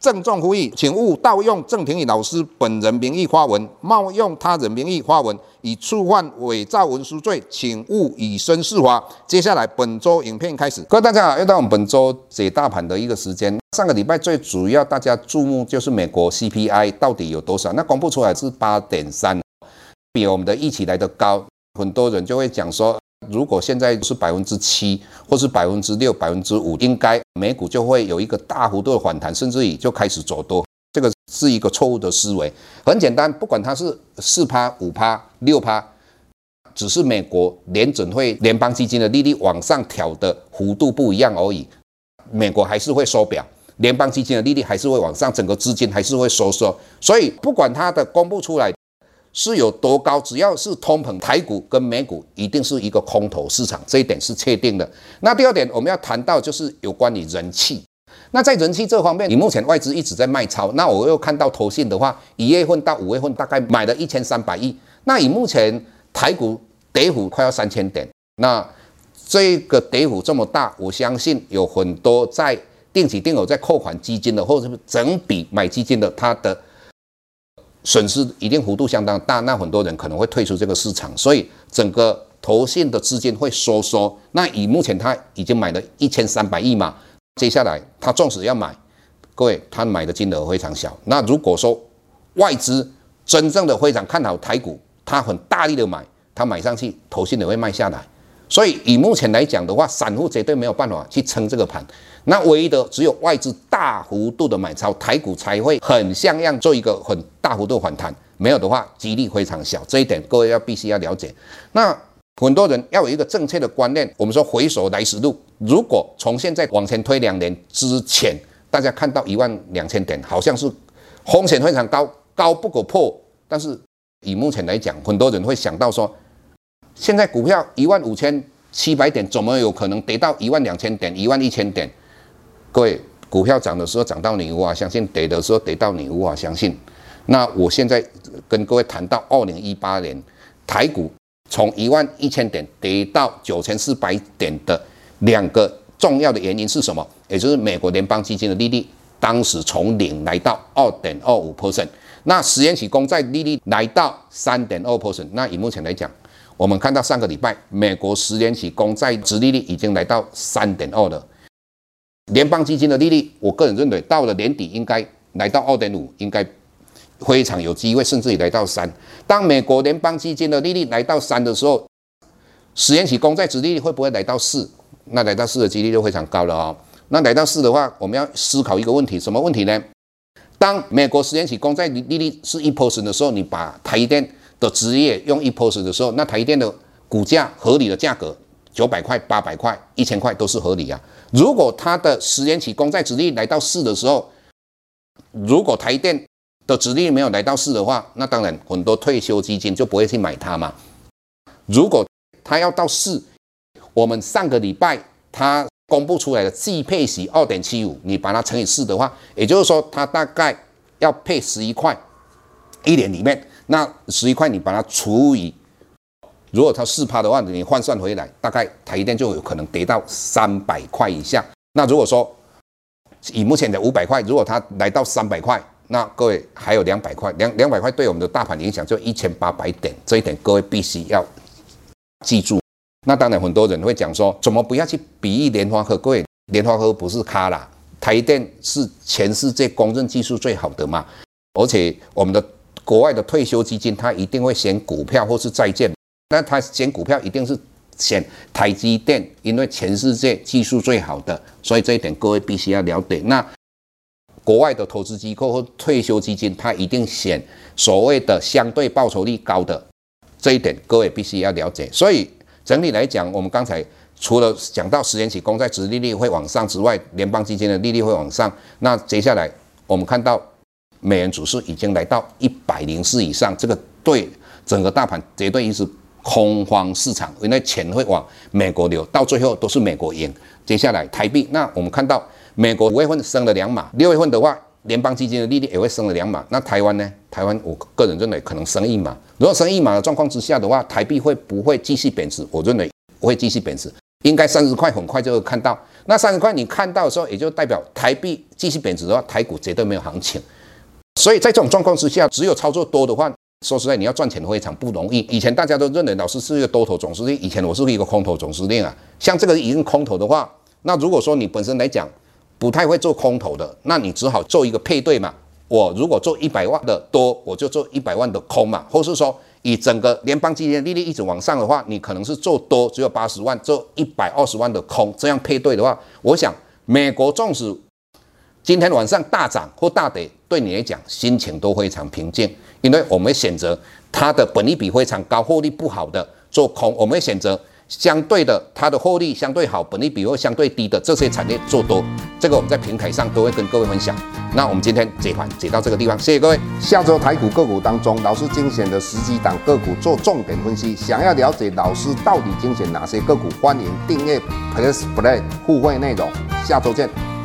郑重呼吁，请勿盗用郑庭宇老师本人名义发文，冒用他人名义发文，以触犯伪造文书罪，请勿以身试法。接下来本周影片开始，各位大家好，又到我们本周解大盘的一个时间。上个礼拜最主要大家注目就是美国 CPI 到底有多少？那公布出来是八点三，比我们的预期来得高，很多人就会讲说。如果现在是百分之七，或是百分之六、百分之五，应该美股就会有一个大幅度的反弹，甚至于就开始走多。这个是一个错误的思维。很简单，不管它是四趴、五趴、六趴，只是美国联准会联邦基金的利率往上调的幅度不一样而已。美国还是会缩表，联邦基金的利率还是会往上，整个资金还是会收缩。所以不管它的公布出来。是有多高？只要是通膨，台股跟美股一定是一个空头市场，这一点是确定的。那第二点，我们要谈到就是有关于人气。那在人气这方面，你目前外资一直在卖超。那我又看到投信的话，一月份到五月份大概买了一千三百亿。那以目前台股跌幅快要三千点，那这个跌幅这么大，我相信有很多在定期定额在扣款基金的，或者是整笔买基金的，它的。损失一定幅度相当大，那很多人可能会退出这个市场，所以整个投信的资金会收缩。那以目前他已经买了一千三百亿嘛，接下来他纵使要买，各位他买的金额非常小。那如果说外资真正的非常看好台股，他很大力的买，他买上去，投信也会卖下来。所以以目前来讲的话，散户绝对没有办法去撑这个盘。那唯一的只有外资大幅度的买超，台股才会很像样做一个很大幅度反弹。没有的话，几率非常小。这一点各位要必须要了解。那很多人要有一个正确的观念。我们说回首来时路，如果从现在往前推两年之前，大家看到一万两千点，好像是风险非常高，高不可破。但是以目前来讲，很多人会想到说。现在股票一万五千七百点，怎么有可能跌到一万两千点、一万一千点？各位，股票涨的时候涨到你无法相信，跌的时候跌到你无法相信。那我现在跟各位谈到二零一八年台股从一万一千点跌到九千四百点的两个重要的原因是什么？也就是美国联邦基金的利率当时从零来到二点二五 percent，那十年期公债利率来到三点二 percent。那以目前来讲，我们看到上个礼拜，美国十年期公债殖利率已经来到三点二了。联邦基金的利率，我个人认为到了年底应该来到二点五，应该非常有机会，甚至于来到三。当美国联邦基金的利率来到三的时候，十年期公债殖利率会不会来到四？那来到四的几率就非常高了哦。那来到四的话，我们要思考一个问题，什么问题呢？当美国十年期公债利率是一 percent 的时候，你把台电的职业用一 percent 的时候，那台电的股价合理的价格九百块、八百块、一千块都是合理啊。如果它的十年期公债值利率来到四的时候，如果台电的殖利率没有来到四的话，那当然很多退休基金就不会去买它嘛。如果它要到四，我们上个礼拜它公布出来的季配息二点七五，你把它乘以四的话，也就是说它大概要配十一块，一年里面。那十一块，你把它除以，如果它四趴的话，你换算回来，大概台积电就有可能跌到三百块以下。那如果说以目前的五百块，如果它来到三百块，那各位还有两百块，两两百块对我们的大盘影响就一千八百点，这一点各位必须要记住。那当然很多人会讲说，怎么不要去比喻联发科？各位，联发科不是卡啦，台电是全世界公认技术最好的嘛，而且我们的。国外的退休基金，他一定会选股票或是债券，那他选股票一定是选台积电，因为全世界技术最好的，所以这一点各位必须要了解。那国外的投资机构或退休基金，他一定选所谓的相对报酬率高的，这一点各位必须要了解。所以整体来讲，我们刚才除了讲到十年期公债殖利率会往上之外，联邦基金的利率会往上。那接下来我们看到美元指数已经来到一百零四以上，这个对整个大盘绝对是空方市场，因为钱会往美国流，到最后都是美国赢。接下来台币，那我们看到美国五月份升了两码，六月份的话，联邦基金的利率也会升了两码。那台湾呢？台湾我个人认为可能升一码。如果升一码的状况之下的话，台币会不会继续贬值？我认为不会继续贬值，应该三十块很快就会看到。那三十块你看到的时候，也就代表台币继续贬值的话，台股绝对没有行情。所以在这种状况之下，只有操作多的话，说实在你要赚钱非常不容易。以前大家都认为老师是一个多头总司令，以前我是一个空头总司令啊。像这个已经空头的话，那如果说你本身来讲不太会做空头的，那你只好做一个配对嘛。我如果做一百万的多，我就做一百万的空嘛。或是说以整个联邦基金利率一直往上的话，你可能是做多只有八十万，做一百二十万的空，这样配对的话，我想美国纵使今天晚上大涨或大跌，对你来讲心情都非常平静，因为我们选择它的本利比非常高、获利不好的做空，我们选择。相对的，它的获利相对好，本利比会相对低的这些产业做多，这个我们在平台上都会跟各位分享。那我们今天解盘解到这个地方，谢谢各位。下周台股个股当中，老师精选的十几档个股做重点分析。想要了解老师到底精选哪些个股，欢迎订阅 Plus Play 互惠内容。下周见。